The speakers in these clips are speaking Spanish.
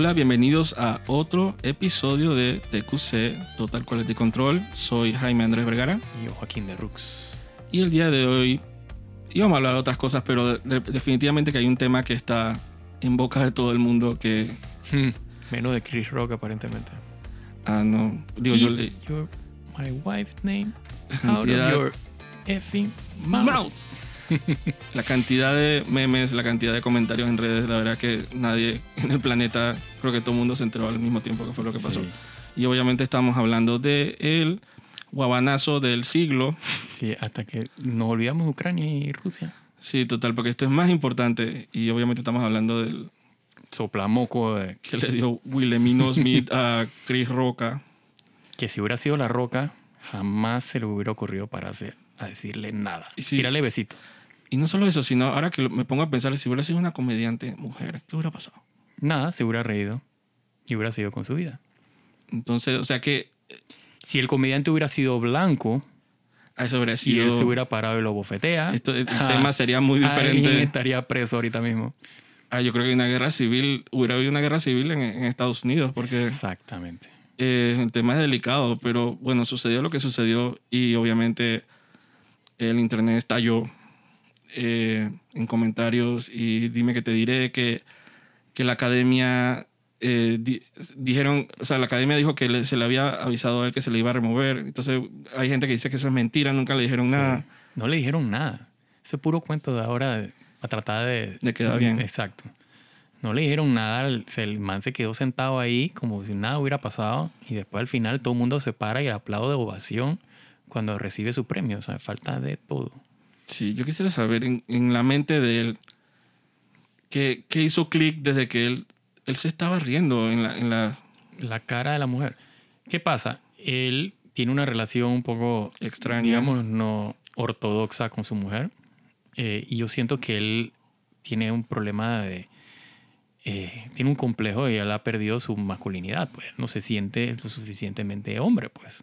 Hola, bienvenidos a otro episodio de TQC Total Quality Control. Soy Jaime Andrés Vergara Y yo, Joaquín de Rux. y el día de hoy íbamos a hablar de otras cosas, pero de- definitivamente que hay un tema que está en boca de todo el mundo que, Hmm, Menos de Chris Rock, aparentemente. ah, no, digo yo, Keep le, your- my wife's name out of your effing mouth. Mouth. la cantidad de memes, la cantidad de comentarios en redes, la verdad que nadie en el planeta, creo que todo el mundo se enteró al mismo tiempo que fue lo que pasó. Sí, Y obviamente estamos hablando de el guabanazo del siglo. sí, hasta que nos olvidamos de Ucrania y Rusia. Sí, total, porque esto es más importante y obviamente estamos hablando del Soplamoco de que le dio Wilhelmino Smith a Chris Roca. que si hubiera sido la roca, jamás se le hubiera ocurrido pararse a decirle nada. Y. Tírale besito. Y no solo eso, sino ahora que me pongo a pensar, si hubiera sido una comediante mujer, ¿qué hubiera pasado? Nada, se hubiera reído y hubiera seguido con su vida. Entonces, o sea que Si el comediante hubiera sido blanco eso y sido... él se hubiera parado y lo bofetea, esto- el ah, tema sería muy alguien diferente. estaría preso ahorita mismo. Ah, yo creo que una guerra civil, hubiera habido una guerra civil en, en Estados Unidos, porque Exactamente. eh, el tema es delicado, pero bueno, sucedió lo que sucedió y obviamente el internet estalló eh, en comentarios y dime que te diré que, que la academia eh, di- dijeron, o sea, la academia dijo que le- se le había avisado a él que se le iba a remover, entonces hay gente que dice que eso es mentira, nunca le dijeron nada. No le dijeron nada. Ese puro cuento de ahora para tratar de... De quedar bien. Exacto. No le dijeron nada. El man se quedó sentado ahí como si nada hubiera pasado. Y después al final todo el mundo se para y aplaude de ovación cuando recibe su premio. O sea, falta de todo. Sí, yo quisiera saber en, en la mente de él qué, qué hizo clic desde que él, él se estaba riendo en la... En la La cara de la mujer. ¿Qué pasa? Él tiene una relación un poco, Extraña. digamos, no ortodoxa con su mujer. Eh, y yo siento que él tiene un problema de... eh, tiene un complejo y él ha perdido su masculinidad. Pues no se siente lo suficientemente hombre, pues.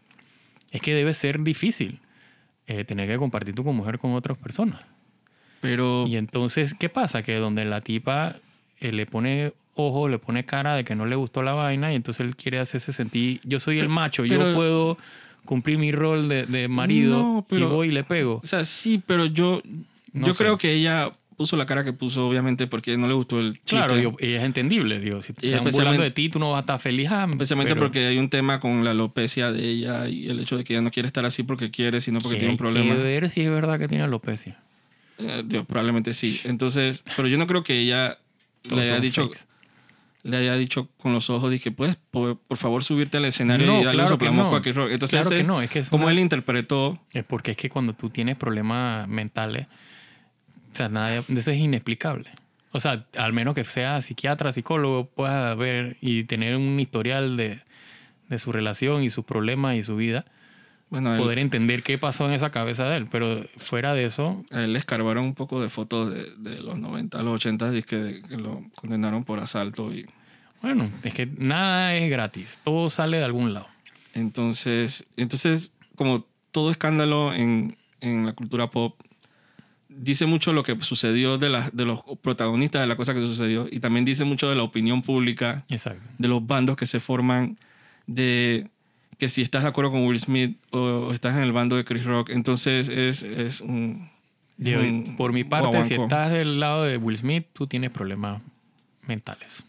Es que debe ser difícil eh, tener que compartir tu mujer con otras personas. pero... Y entonces, ¿qué pasa? Que donde la tipa eh, le pone ojo, le pone cara de que no le gustó la vaina y entonces él quiere hacerse sentir, yo soy el macho, pero- yo puedo cumplir mi rol de, de marido No, pero- y voy y le pego. O sea, sí, pero yo, No yo sé. creo que ella puso la cara que puso, obviamente, porque no le gustó el chiste. Claro, digo, ella es entendible, digo, si te Y están burlando de ti, tú no vas a estar feliz. ah, Especialmente pero porque hay un tema con la alopecia de ella y el hecho de que ella no quiere estar así porque quiere, sino porque que tiene un problema. que ver si es verdad que tiene alopecia. Eh, Dios, probablemente sí. Entonces, pero yo no creo que ella le haya dicho, fakes. le haya dicho con los ojos, dije, puedes, por, por favor, subirte al escenario No, y darle claro un no. Chris Rock. Entonces, Claro que no, es que es como una- él interpretó, Es porque es que cuando tú tienes problemas mentales, o sea, nada, eso es inexplicable. O sea, al menos que sea psiquiatra, psicólogo, pueda ver y tener un historial de, de su relación y sus problemas y su vida, bueno, él, poder entender qué pasó en esa cabeza de él. Pero fuera de eso, a él le escarbaron un poco de fotos de, de los 90 a los 80, dice que, que lo condenaron por asalto y bueno, es que nada es gratis. Todo sale de algún lado. Entonces, entonces como todo escándalo en, en la cultura pop dice mucho lo que sucedió de, las de los protagonistas de la cosa que sucedió y también dice mucho de la opinión pública, Exacto. de los bandos que se forman, de que si estás de acuerdo con Will Smith o, estás en el bando de Chris Rock, entonces es, es un... Digo, un por mi parte, si estás del lado de Will Smith, tú tienes problemas mentales.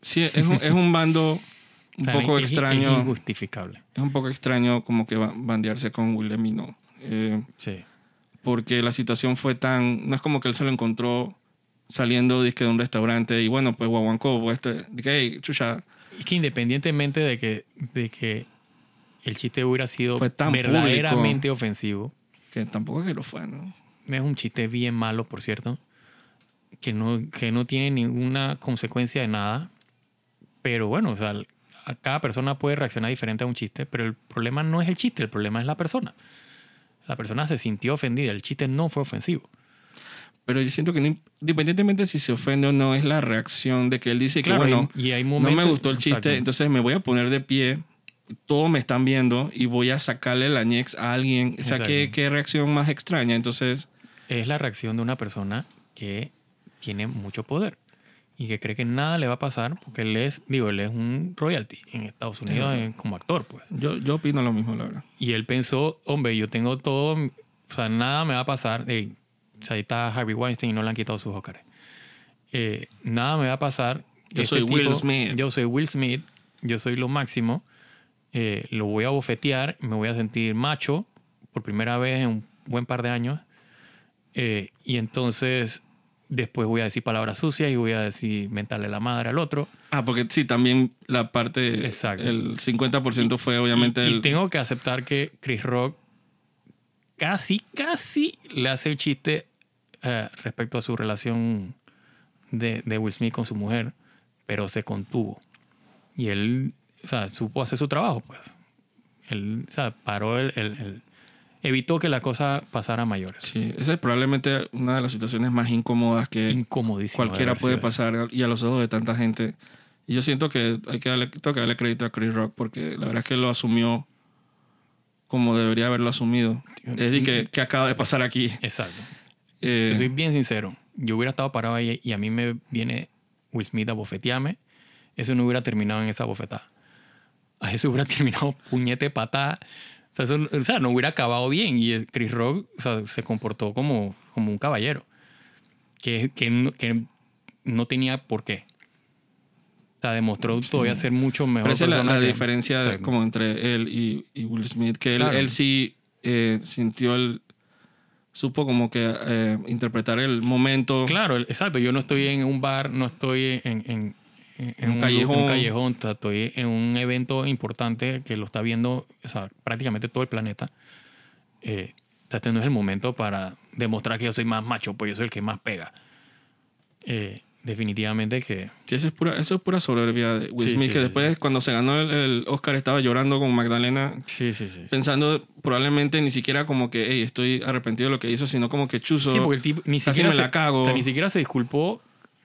Sí, es un, es un bando un O sea, poco es- es extraño. injustificable. Es un poco extraño como que ba- bandearse con Wilhelmino. Eh, Sí. Porque la situación fue tan... No es como que él se lo encontró saliendo dizque, de un restaurante y bueno, pues guaguancó, pues este, dije, hey, chucha, Es que independientemente de que, de que el chiste hubiera sido Fue tan verdaderamente ofensivo, que tampoco es que lo fue, ¿no? es un chiste bien malo, por cierto, que no, que no tiene ninguna consecuencia de nada, pero bueno, o sea, a cada persona puede reaccionar diferente a un chiste, pero el problema no es el chiste, el problema es la persona. La persona se sintió ofendida, el chiste no fue ofensivo. Pero yo siento que no- independientemente si se ofende o no, es la reacción de que él dice Claro, que, bueno, y, hay no momentos... me gustó el chiste, entonces me voy a poner de pie, todos me están viendo y voy a sacarle la ñex a alguien. O sea, ¿qué, Exacto. qué reacción más extraña. Entonces, es la reacción de una persona que tiene mucho poder. Y que cree que nada le va a pasar porque él es, digo, él es un royalty en Estados Unidos verdad. eh, como actor, pues. Yo, yo opino lo mismo, la verdad. Y él pensó, hombre, yo tengo todo, o sea, nada me va a pasar. Ey, o sea, ahí está Harvey Weinstein y no le han quitado sus Oscars. Eh, nada me va a pasar. Yo Este soy Will Smith. Yo soy Will Smith, yo soy lo máximo. Eh, lo voy a bofetear, me voy a sentir macho por primera vez en un buen par de años. Eh, y entonces después voy a decir palabras sucias y voy a decir mentarle la madre al otro. Ah, porque sí, también la parte, Exacto. el 50% fue obviamente y, y el... tengo que aceptar que Chris Rock casi, casi le hace el chiste eh, respecto a su relación de, de Will Smith con su mujer, pero se contuvo. Y él, o sea, supo hacer su trabajo, pues. Él, o sea, paró el... el- el- evitó que la cosa pasara a mayores. Sí, esa es probablemente una de las situaciones más incómodas que cualquiera puede eso. pasar y a los ojos de tanta gente. Y yo siento que hay que darle, tengo que darle crédito a Chris Rock porque la verdad es que lo asumió como debería haberlo asumido. Es decir, que, que acaba de pasar aquí. Exacto. Eh, Te soy bien sincero. Yo hubiera estado parado ahí y a mí me viene Will Smith a bofetearme. Eso no hubiera terminado en esa bofetada. A eso hubiera terminado puñete patada. O sea, eso- o sea, no hubiera acabado bien. Y Chris Rock o sea, se comportó como, como un caballero. Que, que, no, que no tenía por qué. O sea, demostró todavía ser mucho mejor Parece la, persona la diferencia como entre él y, y Will Smith, que él, Claro. él sí eh, sintió el... Supo como que eh, interpretar el momento. Claro, exacto. Yo no estoy en un bar, no estoy en, en, en- en Un un, callejón. un callejón, o sea, estoy en un evento importante que lo está viendo o sea, prácticamente todo el planeta. Eh, o sea, este no es el momento para demostrar que yo soy más macho, pues yo soy el que más pega. Eh, definitivamente que... Sí, eso es pura, eso es pura soberbia de Will Sí, Smith, sí, que sí, después cuando se ganó el, el Oscar estaba llorando con Magdalena, Sí, sí, sí. pensando probablemente ni siquiera como que, hey, estoy arrepentido de lo que hizo, sino como que chuzo. Sí, porque el tipo ni casi siquiera, me se, la cago. o sea, ni siquiera se disculpó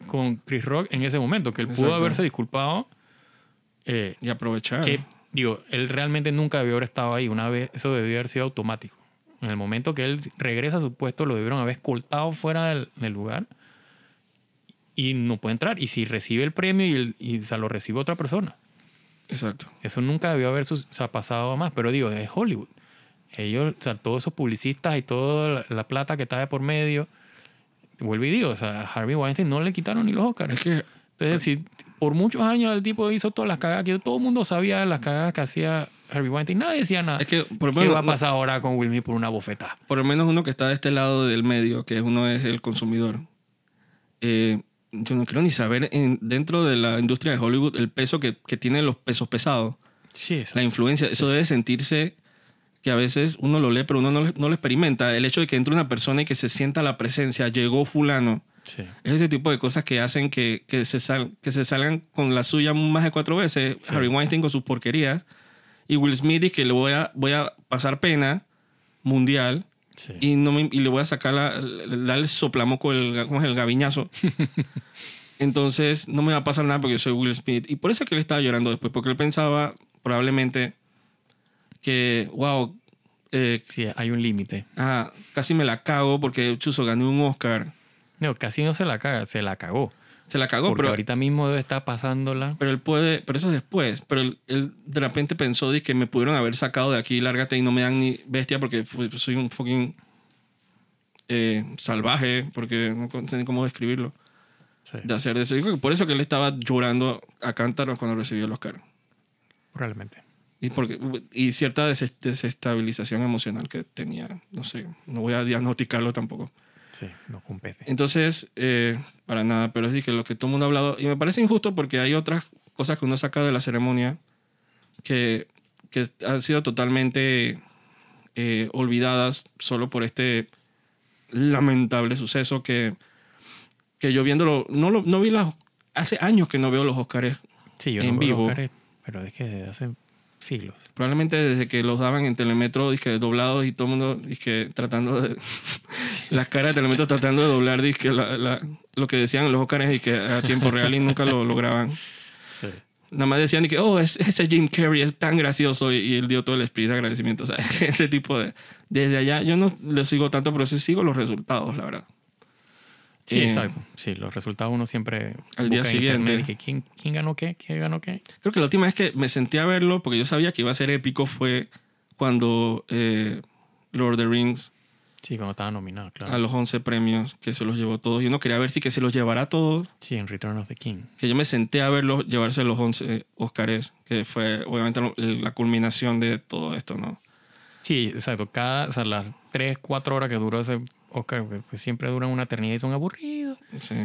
con Chris Rock en ese momento, que él pudo haberse disculpado. eh, y aprovechar. que, digo, él realmente nunca debió haber estado ahí. Una vez, eso debió haber sido automático. En el momento que él regresa a su puesto, lo debieron haber escoltado fuera del, del lugar y no puede entrar. Y si recibe el premio y, el- y se lo recibe otra persona. Exacto. Eso nunca debió haber o sea, pasado más. Pero digo, es Hollywood. Ellos, o sea, todos esos publicistas y toda la, la plata que está de por medio. Vuelvo y digo, o sea, a Harvey Weinstein no le quitaron ni los Oscars. Es que Entonces, si por muchos años el tipo hizo todas las cagadas, que todo el mundo sabía las cagadas que hacía Harvey Weinstein, nadie decía nada. Es que por ¿Qué menos, va a pasar ahora con Will por una bofetada? por lo menos uno que está de este lado del medio, que uno es el consumidor. eh, yo no quiero ni saber en- dentro de la industria de Hollywood el peso que, que tienen los pesos pesados, Sí, la influencia. Eso debe sentirse que a veces uno lo lee, pero uno no, lo- no lo experimenta. El hecho de que entre una persona y que se sienta la presencia, llegó fulano, sí. es ese tipo de cosas que hacen que, que, se, sal- que se salgan con la suya más de cuatro veces. Sí. Harry Weinstein con sus porquerías y Will Smith y que le voy a, voy a pasar pena mundial sí. y, no me- y le voy a sacar la, darle el soplamoco, el, ¿cómo es? el gaviñazo. Entonces no me va a pasar nada porque yo soy Will Smith. Y por eso es que él estaba llorando después, porque él pensaba probablemente que, wow, eh, Sí, hay un límite. ah, casi me la cago porque Chuzo ganó un Oscar. No, casi no se la caga, se la cagó. Se la cagó, porque pero, ahorita mismo debe estar pasándola. pero él puede, pero eso es después. Pero él, él de repente pensó de que me pudieron haber sacado de aquí, lárgate y no me dan ni bestia porque fu- soy un fucking eh, salvaje, porque no sé ni cómo describirlo, Sí, de hacer eso. Digo que por eso que él estaba llorando a cántaros cuando recibió el Oscar. probablemente. Y, porque, y cierta des- desestabilización emocional que tenía. No sé, no voy a diagnosticarlo tampoco. Sí, no compete. Entonces, eh, para nada, pero es de que lo que todo el mundo ha hablado, y me parece injusto porque hay otras cosas que uno saca de la ceremonia que, que han sido totalmente eh, olvidadas solo por este lamentable suceso que, que yo viéndolo, no, lo, no vi las, hace años que no veo los Oscars, Sí, yo en no veo vivo. Oscars, pero es que desde hace siglos. probablemente desde que los daban en Telemetro, dije, doblados y todo el mundo, dije, tratando de, las caras de Telemetro tratando de doblar, dije, la- la- lo que decían en los Oscars y que a tiempo real y nunca lo lograban. Sí. Nada más decían que, oh, es- ese Jim Carrey es tan gracioso y, y él dio todo el espíritu de agradecimiento. O sea, ese tipo de... Desde allá yo no le sigo tanto, pero sí sigo los resultados, la verdad. Sí, Eh, exacto. Sí, los resultados uno siempre Al día siguiente. que ¿quién, quién ganó qué, quién ganó qué. Creo que la última vez que me senté a verlo, porque yo sabía que iba a ser épico, fue cuando eh, Lord of the Rings Sí, cuando estaba nominado, claro. a los 11 premios, que se los llevó todos. Y uno quería ver si que se los llevará todos. Sí, en Return of the King. Que yo me senté a verlo llevarse los 11 Oscars, que fue obviamente la culminación de todo esto, ¿no? Sí, exacto. Cada, o sea, las tres, cuatro horas que duró ese Oscar, que pues siempre duran una eternidad y son aburridos. Sí.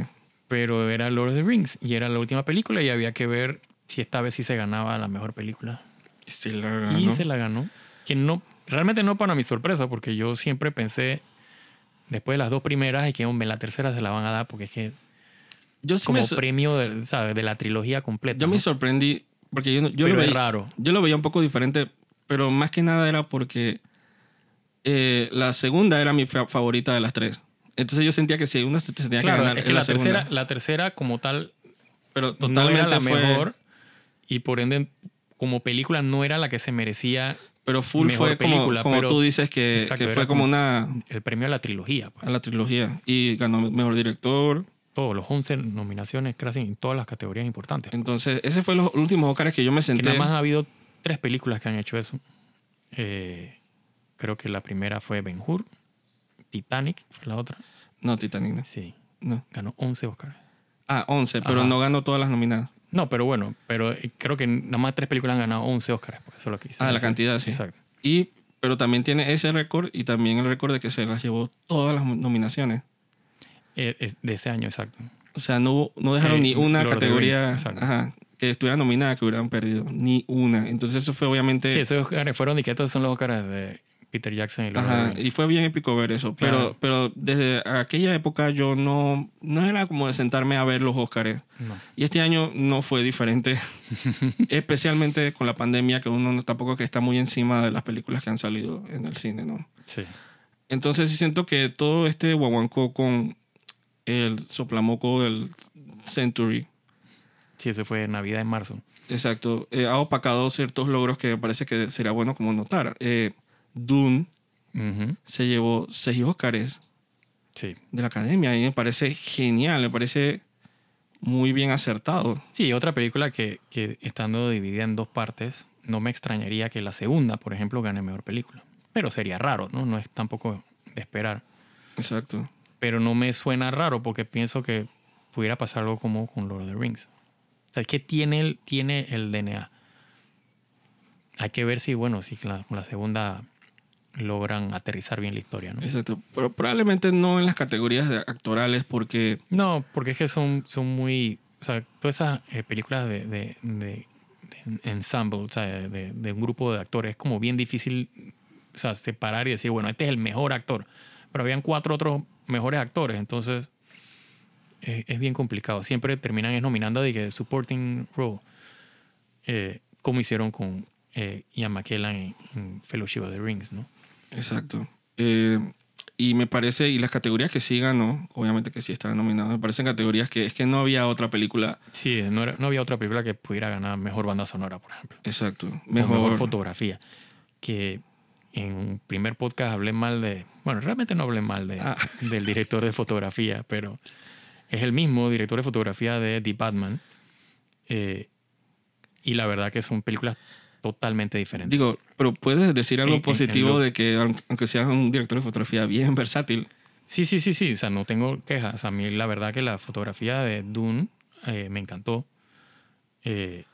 Pero era Lord of the Rings y era la última película y había que ver si esta vez sí se ganaba la mejor película. Y se la Y ganó. se la ganó. Que no, realmente no para mi sorpresa, porque yo siempre pensé, después de las dos primeras, y que hombre, la tercera se la van a dar, porque es que Yo sí como me, premio de, ¿sabes? de la trilogía completa. yo ¿no? me sorprendí, porque yo, yo, lo veía, raro. yo lo veía un poco diferente, pero más que nada era porque eh, la segunda era mi fa- favorita de las tres. Entonces yo sentía que si una se tenía Claro, que ganar es que la, tercera, la tercera como tal pero no totalmente era la fue, mejor y por ende como película no era la que se merecía pero full mejor fue como, película, como pero- tú dices que, Exacto, que fue como una el premio a la trilogía. pues. a la trilogía y ganó mejor director. Todos los 11 nominaciones casi en todas las categorías importantes. Entonces, ese fue los últimos Oscars que yo me Que senté. nada más ha habido tres películas que han hecho eso. Eh, creo que la primera fue Ben Hur, Titanic fue la otra. No, Titanic, no. Sí, no. ganó 11 Oscars. Ah, 11, pero Ajá. no ganó todas las nominadas. No, pero bueno, pero eh, creo que nada más tres películas han ganado 11 Oscars. Pues, eso es lo que hice. Ah, la cantidad, sí. Exacto. Y, pero también tiene ese récord y también el récord de que se las llevó todas las nominaciones. Eh, de ese año, exacto. O sea, no, no dejaron Eh, ni una Lord categoría Rings, exacto. ajá, que estuviera nominada que hubieran perdido. Ni una. Entonces, eso fue obviamente. Sí, esos Oscars fueron y que estos son los Oscars de Peter Jackson y the Ajá, y fue bien épico ver eso. Pero, Claro. pero desde aquella época yo no, no era como de sentarme a ver los Oscars. No. Y este año no fue diferente, especialmente con la pandemia, que uno no- tampoco que está muy encima de las películas que han salido en el cine, ¿no? Sí. Entonces sí siento que todo este guaguancó con el soplamoco del Century, Sí, ese fue Navidad en marzo. exacto, eh, ha opacado ciertos logros que me parece que sería bueno como notar. Eh, Dune se llevó seis Óscares Sí. de la academia y me parece genial, me parece muy bien acertado. Sí, otra película que, que estando dividida en dos partes, no me extrañaría que la segunda, por ejemplo, gane mejor película. Pero sería raro, ¿no? No es tampoco de esperar. Exacto. Pero no me suena raro porque pienso que pudiera pasar algo como con Lord of the Rings. O sea, que tiene el, tiene el DNA. Hay que ver si, bueno, si la, la segunda logran aterrizar bien la historia, ¿no? Exacto. Pero probablemente no en las categorías de actorales porque No, porque es que son, son muy. O sea, todas esas eh, películas de, de, de- de ensemble, o sea, de, de un grupo de actores, es como bien difícil o sea, separar y decir, bueno, este es el mejor actor. Pero habían cuatro otros mejores actores, entonces eh, es bien complicado. Siempre terminan es nominando de supporting role, eh, como hicieron con eh, Ian McKellen en, en Fellowship of the Rings, ¿no? Exacto. Eh, y me parece, y las categorías que sí ganó, obviamente que sí estaban nominadas, me parecen categorías que es que no había otra película. Sí, no, era- no había otra película que pudiera ganar mejor banda sonora, por ejemplo. Exacto. o Mejor, mejor fotografía. Que en un primer podcast hablé mal de. Bueno, realmente no hablé mal de, Ah. del director de fotografía, pero es el mismo director de fotografía de The Batman. Eh, y la verdad que son películas totalmente diferentes. Digo, pero puedes decir algo En- en- en positivo de que, aun- aunque seas un director de fotografía bien versátil, Sí, sí, sí, sí. O sea, no tengo quejas. A mí la verdad que la fotografía de Dune eh, me encantó. Eh,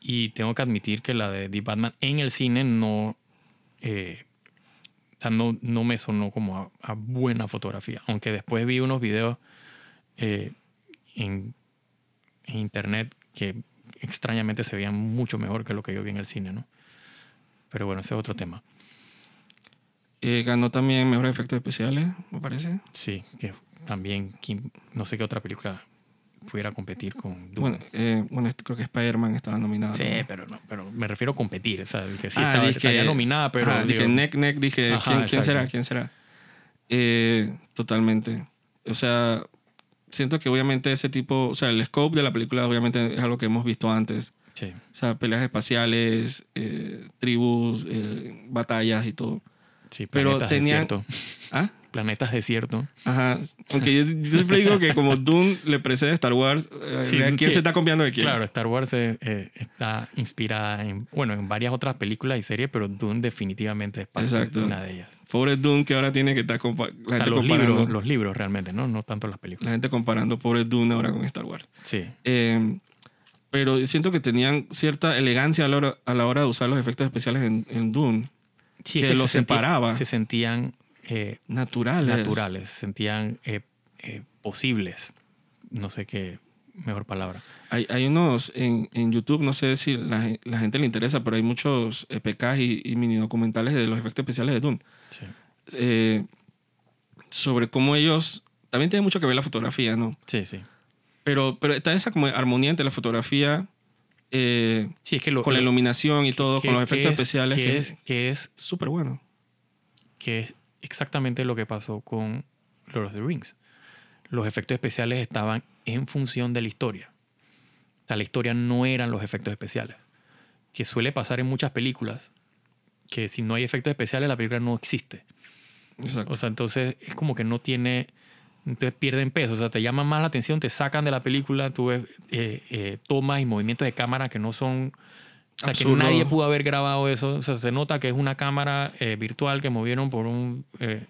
y tengo que admitir que la de The Batman en el cine no, eh, o sea, no, no me sonó como a, a buena fotografía. Aunque después vi unos videos eh, en, en internet que extrañamente se veían mucho mejor que lo que yo vi en el cine, ¿no? Pero bueno, ese es otro tema. eh, ganó también mejores efectos especiales, me parece. Sí, que también no sé qué otra película pudiera competir con Dune. Bueno, eh, bueno, este- creo que Spider-Man estaba nominado. sí, ¿no? pero no, pero me refiero a competir, o sea, que sí Ah, estaba, dije- nominada, pero Ajá, dije neck, neck, dije, Ajá, ¿quién, quién será? ¿Quién será? Eh, totalmente. O sea, siento que obviamente ese tipo, o sea, el scope de la película obviamente es algo que hemos visto antes. sí, O sea, peleas espaciales, eh, tribus, eh, batallas y todo. sí, Pero tenían-. ¿Ah? planetas desiertos. Ajá. Aunque yo, yo siempre digo que como Dune le precede a Star Wars, eh, Sí, ¿quién sí. se está copiando de quién? Claro, Star Wars eh, eh, está inspirada en, bueno, en varias otras películas y series, pero Dune definitivamente es parte Exacto. de una de ellas. Pobre Dune que ahora tiene que estar compa- la O sea, gente los comparando. libros, los libros realmente, ¿no? No tanto las películas. La gente comparando pobre Dune ahora con Star Wars. Sí. Eh, pero siento que tenían cierta elegancia a la hora, a la hora de usar los efectos especiales en, en Dune. Sí, Que es los se sentía- separaba. Se sentían eh, Naturales. naturales, se sentían eh, eh, posibles. No sé qué mejor palabra. Hay, hay unos en, en YouTube, no sé si la, la gente le interesa, pero hay muchos EPKs y, y mini documentales de los efectos especiales de Dune. Sí. Eh, sobre cómo ellos... También tiene mucho que ver la fotografía, ¿no? Sí, sí. Pero, pero está esa como armonía entre la fotografía eh, Sí, es que lo, con la iluminación y todo, que- con los que efectos es- especiales. Que que es, que es súper bueno. que es exactamente lo que pasó con Lord of the Rings. Los efectos especiales estaban en función de la historia. O sea, la historia no eran los efectos especiales. Que suele pasar en muchas películas, que si no hay efectos especiales la película no existe. Exacto. O sea, entonces es como que no tiene... Entonces pierden peso. O sea, te llaman más la atención, te sacan de la película, tú ves eh, eh, tomas y movimientos de cámara que no son... O sea, Absurdo. que nadie pudo haber grabado eso. O sea, se nota que es una cámara eh, virtual que movieron por un eh,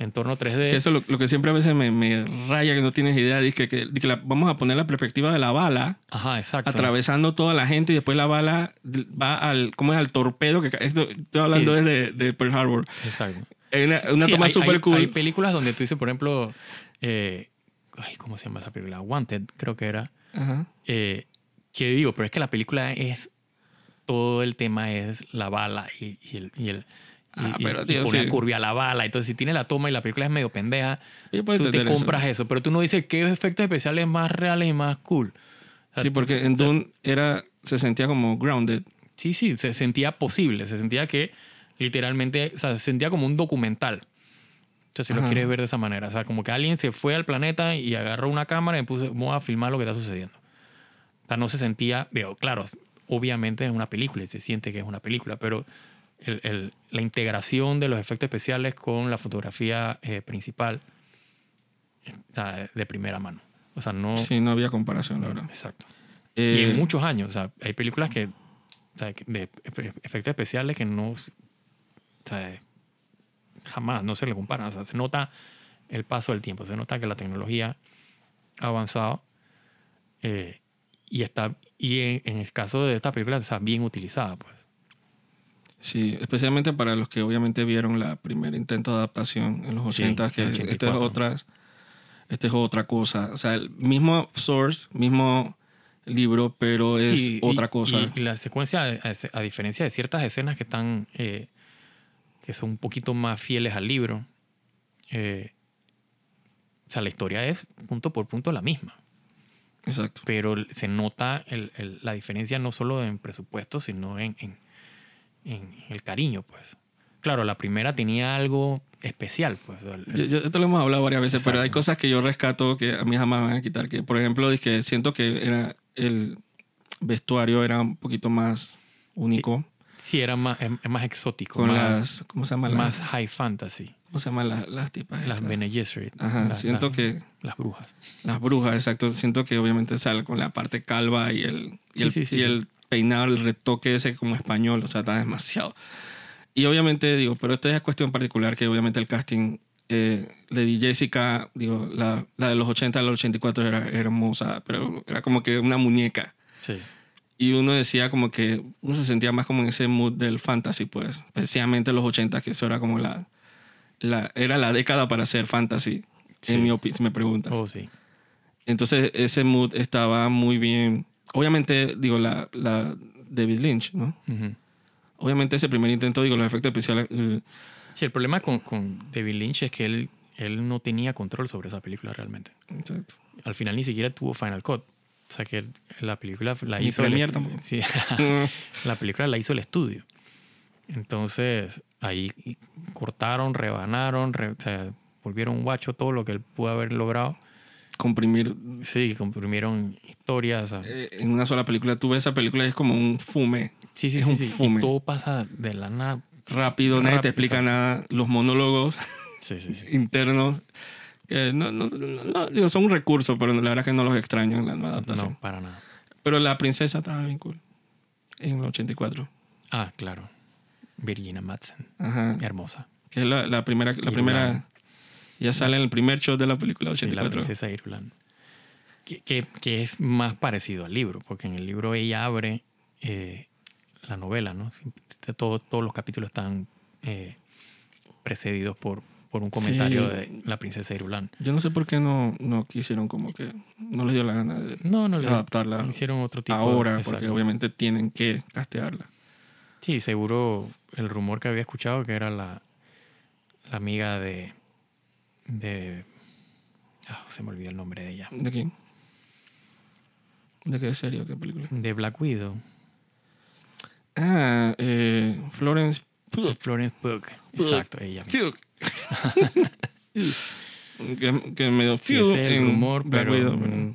entorno 3D. Que eso es lo, lo que siempre a veces me, me raya, que no tienes idea, dice que, que, de que la- vamos a poner la perspectiva de la bala Ajá, exacto. atravesando toda la gente y después la bala va al, ¿cómo es? Al torpedo, que esto- estoy hablando Sí. desde de Pearl Harbor. Exacto. Es una, una Sí, toma súper cool. Hay películas donde tú dices, por ejemplo, eh, ay, ¿cómo se llama esa película? Wanted, creo que era. Ajá. Eh, que digo, pero es que la película es. Todo el tema es la bala y, y el. Y el Ah, y- pero, y tío, poner sí. curva a la bala. Entonces, si tiene la toma y la película es medio pendeja, puedo tú te entender eso. compras eso. Pero tú no dices qué efectos especiales más reales y más cool. O sea, Sí, tú- porque en o sea, Dune era, se sentía como grounded. Sí, sí, se sentía posible. Se sentía que literalmente, o sea, se sentía como un documental. O sea, si lo Ajá. quieres ver de esa manera. O sea, como que alguien se fue al planeta y agarró una cámara y puso, vamos a filmar lo que está sucediendo. O sea, no se sentía, veo, claro, obviamente es una película y se siente que es una película, pero el- el- la integración de los efectos especiales con la fotografía eh, principal o sea, de primera mano. O sea, no... Sí, no había comparación, la verdad. Exacto. Eh. Y en muchos años, o sea, hay películas que, o sea, de efe- efectos especiales que no, o sea, jamás, no se le comparan. O sea, se nota el paso del tiempo, se nota que la tecnología ha avanzado eh, y está, y en, en el caso de esta película está bien utilizada, pues. Sí, especialmente para los que obviamente vieron la primer intento de adaptación en los Sí, 80, que en este es, 84. otras, este es otra cosa. O sea, el mismo source, mismo libro, pero es Sí, y- otra cosa. Y, y la secuencia, a, a diferencia de ciertas escenas que están, eh, que son un poquito más fieles al libro, eh, o sea, la historia es punto por punto la misma, Exacto. pero se nota el- el- la diferencia no solo en presupuesto, sino en, en- en el cariño, pues. Claro, la primera tenía algo especial, pues. Yo, yo- esto lo hemos hablado varias veces, pero hay Exacto. cosas que yo rescato que a mí jamás me van a quitar. Que, por ejemplo, dije, siento que era el vestuario era un poquito más único. sí, era más, es, es más exótico, con más, las, ¿cómo se llama? Más high fantasy. ¿Cómo se llaman las, las tipas? Las? Bene Gesserit. Ajá, las- siento las- que Las brujas. las brujas, exacto. Siento que obviamente sale con la parte calva y el, y Sí, el, sí, sí, y sí. el peinado, el retoque ese como español, o sea, está demasiado. Y obviamente, digo, pero esta es cuestión particular que obviamente el casting, eh, Lady Jessica, digo, la, la de los 80 a los 84 era hermosa, pero era como que una muñeca. Sí. Y uno decía como que uno se sentía más como en ese mood del fantasy, pues. Especialmente los 80, que eso era como la, la era la década para hacer fantasy, Sí. en mi opinión, si me preguntas. Oh, sí. Entonces ese mood estaba muy bien. Obviamente, digo, la, la David Lynch, ¿no? Ujú. Obviamente ese primer intento, digo, los efectos especiales... eh, Sí, el problema con, con David Lynch es que él, él no tenía control sobre esa película realmente. exacto. Al final ni siquiera tuvo Final Cut. O sea que la película la Ni hizo... el- tampoco. Sí, la película la hizo el estudio. Entonces ahí cortaron, rebanaron, re- o sea, volvieron guacho todo lo que él pudo haber logrado. Comprimir Sí, comprimieron historias. eh, en una sola película. Tú ves esa película y es como un fume sí, sí, es sí, un sí. Y fume. todo pasa de la nada. rápido, nadie te Rápido, explica exacto. nada. Los monólogos Sí, internos. Que no, no- no- son un recurso, pero la verdad es que no los extraño en la nueva adaptación. No, para nada. Pero la princesa estaba bien cool. En el 84. Ah, claro. Virginia Madsen. Ajá. Hermosa. Que es la, la primera. La primera ya sale en el primer show de la película Sí, la 84. princesa Irulan. Que, que, que es más parecido al libro, porque en el libro ella abre eh, la novela, ¿no? Todo- todos los capítulos están eh, precedidos por, por un comentario Sí. de la princesa Irulan. Yo no sé por qué no, no quisieron como que. No les dio la gana de No, no le adaptarla hicieron otro tipo de- ahora, porque exacto. obviamente tienen que castearla. Sí, seguro el rumor que había escuchado que era la, la amiga de. De. ah, se me olvidó el nombre de ella. ¿De quién? ¿De qué serie o qué película? De Black Widow. Ah, eh, Florence Pugh. Florence Pugh. Exacto, ella. Pugh. que, que me dio Sí, Pugh ese es el rumor, pero. Widow.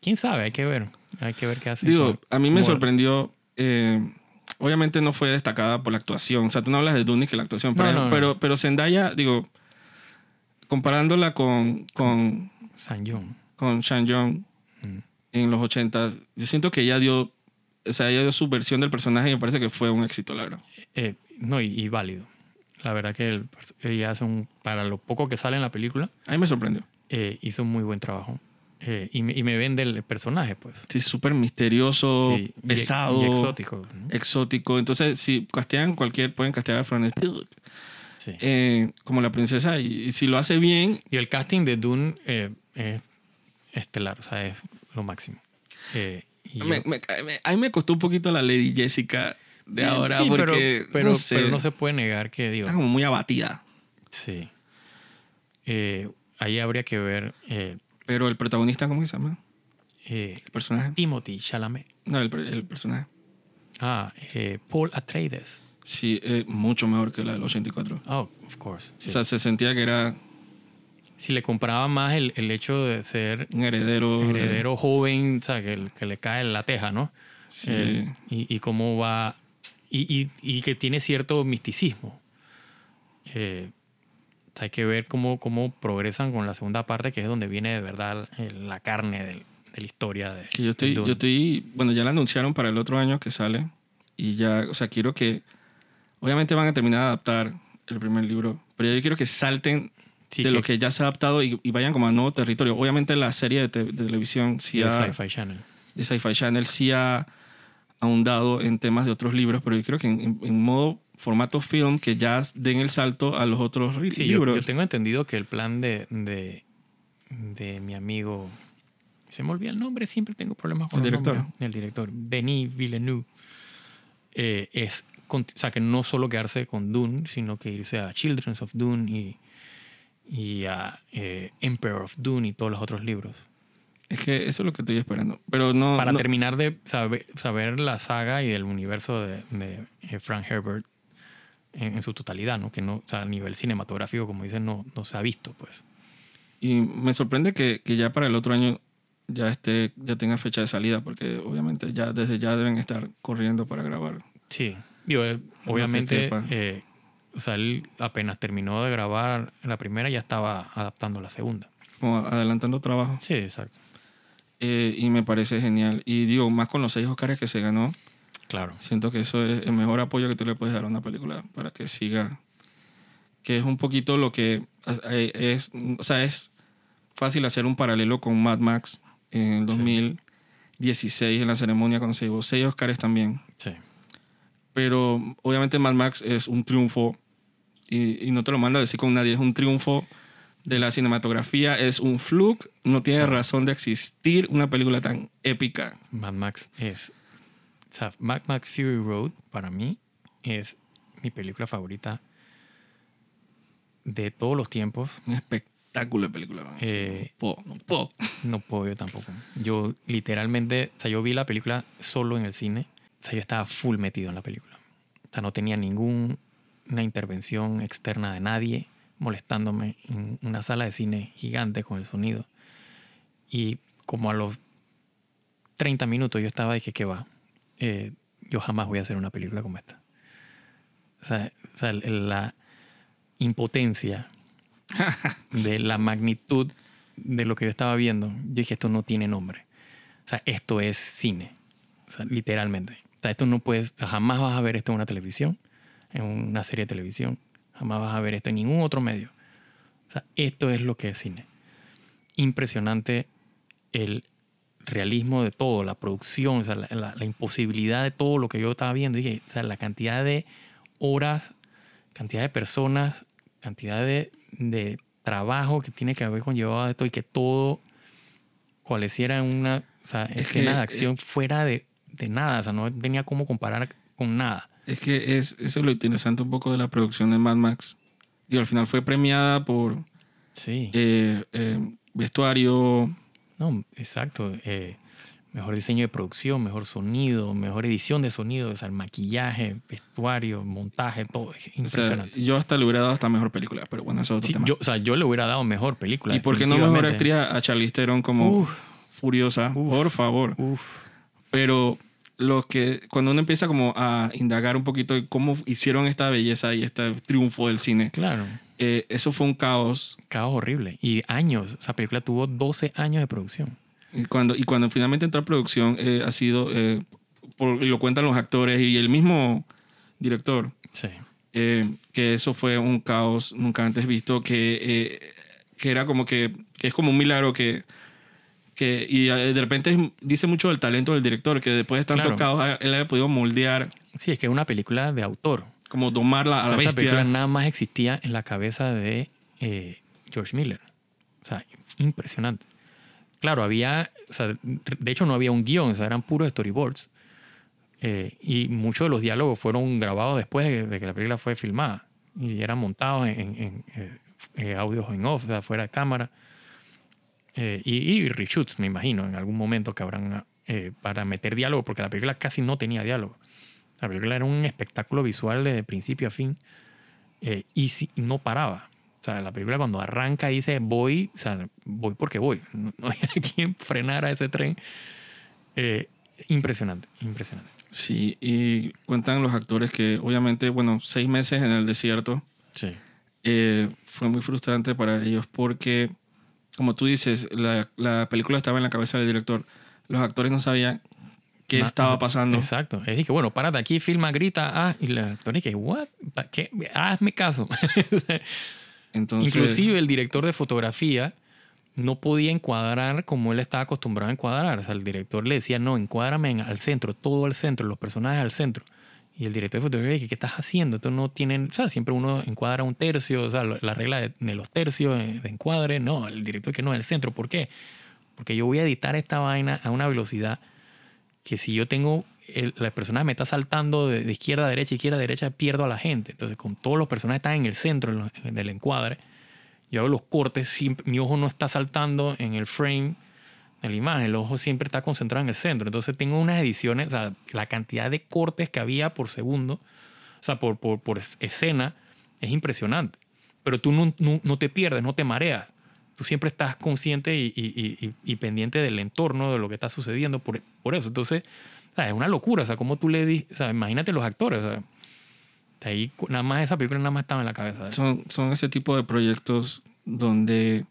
¿Quién sabe? Hay que ver. Hay que ver qué hace. Digo, a mí me sorprendió. eh, obviamente no fue destacada por la actuación. O sea, tú no hablas de Dune que la actuación. No, pero, no, no. pero, pero Zendaya, digo, comparándola con, con, San John. con Shan Young Mm. en los 80, yo siento que ella dio. O sea, ella dio su versión del personaje y me parece que fue un éxito, la verdad. Eh, no, y, y válido. La verdad que el ella hace un. Para lo poco que sale en la película, A mí me sorprendió. eh, hizo un muy buen trabajo. Eh, y, me, y me vende el personaje, pues. Sí, súper misterioso, Sí, y- pesado, Y, exótico. ¿no? exótico. Entonces, si castean cualquier, pueden castear a Florence Pugh Sí. eh, como la princesa. Y, y si lo hace bien, Y el casting de Dune eh, es estelar, o sea, es lo máximo. Eh, y me, yo- me- me- a mí me costó un poquito la Lady Jessica de ahora Sí, porque pero, no, sé, pero no se puede negar que, digo, está como muy abatida. sí. Ahí habría que ver Pero el protagonista, ¿cómo se llama? eh, El personaje. Timothy Chalamet. No, el, el personaje. Ah, eh, Paul Atreides. Sí, eh, mucho mejor que la del 84. Oh, of course. sí. O sea, se sentía que era si le compraba más el, el hecho de ser un heredero. heredero joven, o sea, que, que le cae la teja, ¿no? Sí. Eh, y, y cómo va. Y, y- y que tiene cierto misticismo. Eh, o sea, hay que ver cómo, cómo progresan con la segunda parte, que es donde viene de verdad eh, la carne del- de la historia. De, Que yo estoy, de yo estoy, bueno, ya la anunciaron para el otro año que sale y ya, o sea, quiero que, obviamente van a terminar de adaptar el primer libro, pero yo quiero que salten Sí, de lo que ya se ha adaptado y, y vayan como a nuevo territorio. Obviamente la serie de, te- de televisión sí de ha, Sci-Fi Channel. de Sci-Fi Channel sí ha ahondado en temas de otros libros, pero yo creo que en, en- modo formato film que ya den el salto a los otros Sí, yo, libros. yo tengo entendido que el plan de, de, de mi amigo. Se me olvida el nombre, siempre tengo problemas con ¿El los director? nombres. El director, Denis Villeneuve. eh, es, o sea, que no solo quedarse con Dune, sino que irse a Children's of Dune y, y a eh, Emperor of Dune y todos los otros libros. Es que eso es lo que estoy esperando. Pero no. Para no- terminar de saber, saber la saga y del universo de, de, eh, Frank Herbert en, en su totalidad, ¿no? Que no, o sea, a nivel cinematográfico, como dicen, no, no se ha visto, pues. Y me sorprende que, que ya para el otro año ya esté, ya tenga fecha de salida, porque obviamente ya desde ya deben estar corriendo para grabar. Sí, digo, eh, obviamente, quepa. eh, o sea, él apenas terminó de grabar la primera, ya estaba adaptando la segunda. Como adelantando trabajo. Sí, exacto. Eh, y me parece genial. Y digo, más con los seis Oscars que se ganó, Claro. siento que eso es el mejor apoyo que tú le puedes dar a una película para que siga. Que es un poquito lo que eh, es, o sea, es fácil hacer un paralelo con Mad Max en el 2016 en la ceremonia cuando se llevó seis Oscars también. Sí. Pero obviamente Mad Max es un triunfo y, y no te lo mando a decir con nadie, es un triunfo de la cinematografía, es un fluke, no tiene Sí. razón de existir una película tan épica. Mad Max es. O sea, Mad Max Fury Road, para mí, es mi película favorita de todos los tiempos. Un espectáculo de película. man. Eh, no puedo, no puedo. No puedo yo tampoco. Yo literalmente, o sea, yo vi la película solo en el cine. O sea, yo estaba full metido en la película. O sea, no tenía ninguna intervención externa de nadie molestándome en una sala de cine gigante con el sonido. Y como a los 30 minutos yo estaba, dije, ¿qué va? Eh, yo jamás voy a hacer una película como esta. O sea, o sea, la impotencia de la magnitud de lo que yo estaba viendo, yo dije, esto no tiene nombre. O sea, esto es cine. O sea, literalmente. O sea, esto no puedes, jamás vas a ver esto en una televisión, en una serie de televisión. Jamás vas a ver esto en ningún otro medio. O sea, esto es lo que es cine. Impresionante el realismo de todo, la producción, o sea, la, la- la imposibilidad de todo lo que yo estaba viendo. Dije, o sea, la cantidad de horas, cantidad de personas, cantidad de, de trabajo que tiene que haber conllevado esto y que todo cualeciera una o sea, Es escena que, de acción fuera de, de nada. O sea, no tenía cómo comparar con nada. Es que es, eso es lo interesante un poco de la producción de Mad Max. Y al final fue premiada por Sí. eh, eh, vestuario, No, exacto. Eh, mejor diseño de producción, mejor sonido, mejor edición de sonido, o sea, el maquillaje, vestuario, montaje, todo. Es o sea, impresionante. yo hasta le hubiera dado hasta mejor película, pero bueno, eso es otro Sí, tema. yo, o sea, yo le hubiera dado mejor película. ¿Y por qué no mejor actriz a Charlize Theron como Uf, Furiosa? uf, por favor. uf. Pero lo que cuando uno empieza como a indagar un poquito de cómo hicieron esta belleza y este triunfo del cine, Claro, eh, eso fue un caos. caos horrible. Y años. Esa película tuvo 12 años de producción. Y cuando, y cuando finalmente entró a producción, eh, ha sido, eh, por- lo cuentan los actores y el mismo director, Sí. eh, que eso fue un caos nunca antes visto, que, eh, que era como que, que es como un milagro que, que y eh, de repente dice mucho del talento del director, que después de tantos Claro. caos él haya podido moldear, Sí, es que es una película de autor. como domarla a O sea, la esa película bestia. nada más existía en la cabeza de eh, George Miller. O sea, impresionante. Claro, había, o sea, de hecho no había un guion, o sea, eran puros storyboards. Eh, y muchos de los diálogos fueron grabados después de, de que la película fue filmada. Y eran montados en, en- en, eh, eh, audios en off, o sea, fuera de cámara. Eh, y, y reshoots, me imagino, en algún momento que habrán eh, para meter diálogo, porque la película casi no tenía diálogo. La película era un espectáculo visual de principio a fin eh, y si- no paraba. O sea, la película cuando arranca dice voy, o sea, voy porque voy. No, no hay quien frenar a ese tren. Eh, impresionante, impresionante. Sí, y cuentan los actores que obviamente, bueno, seis meses en el desierto Sí. eh, fue muy frustrante para ellos porque, como tú dices, la, la película estaba en la cabeza del director. Los actores no sabían qué estaba pasando. Exacto. Es que, bueno, párate aquí, filma, grita, ah, y la actor que, what? ¿Qué? Hazme caso. Entonces, Inclusive el director de fotografía no podía encuadrar como él estaba acostumbrado a encuadrar. O sea, el director le decía, no, encuádrame en- al centro, todo al centro, los personajes al centro. Y el director de fotografía dice, ¿qué estás haciendo? Esto no tienen, o sea, siempre uno encuadra un tercio, o sea, la regla de, los tercios eh, de encuadre. No, el director que no, el centro. ¿Por qué? Porque yo voy a editar esta vaina a una velocidad que si yo tengo, el, la persona me está saltando de, izquierda a derecha, izquierda a derecha, pierdo a la gente. Entonces, con todos los personajes están en el centro en lo- en el encuadre, yo hago los cortes, mi ojo no está saltando en el frame de la imagen, el ojo siempre está concentrado en el centro. Entonces tengo unas ediciones, o sea, la cantidad de cortes que había por segundo, o sea, por, por, por es- escena, es impresionante. Pero tú no, no, no te pierdes, no te mareas. Tú siempre estás consciente y, y- y- y- pendiente del entorno, de lo que está sucediendo por, por eso. Entonces, o sea, es una locura. O sea, como tú le di, o sea, imagínate los actores. O sea, ahí nada más esa película nada más estaba en la cabeza. son, son ese tipo de proyectos donde,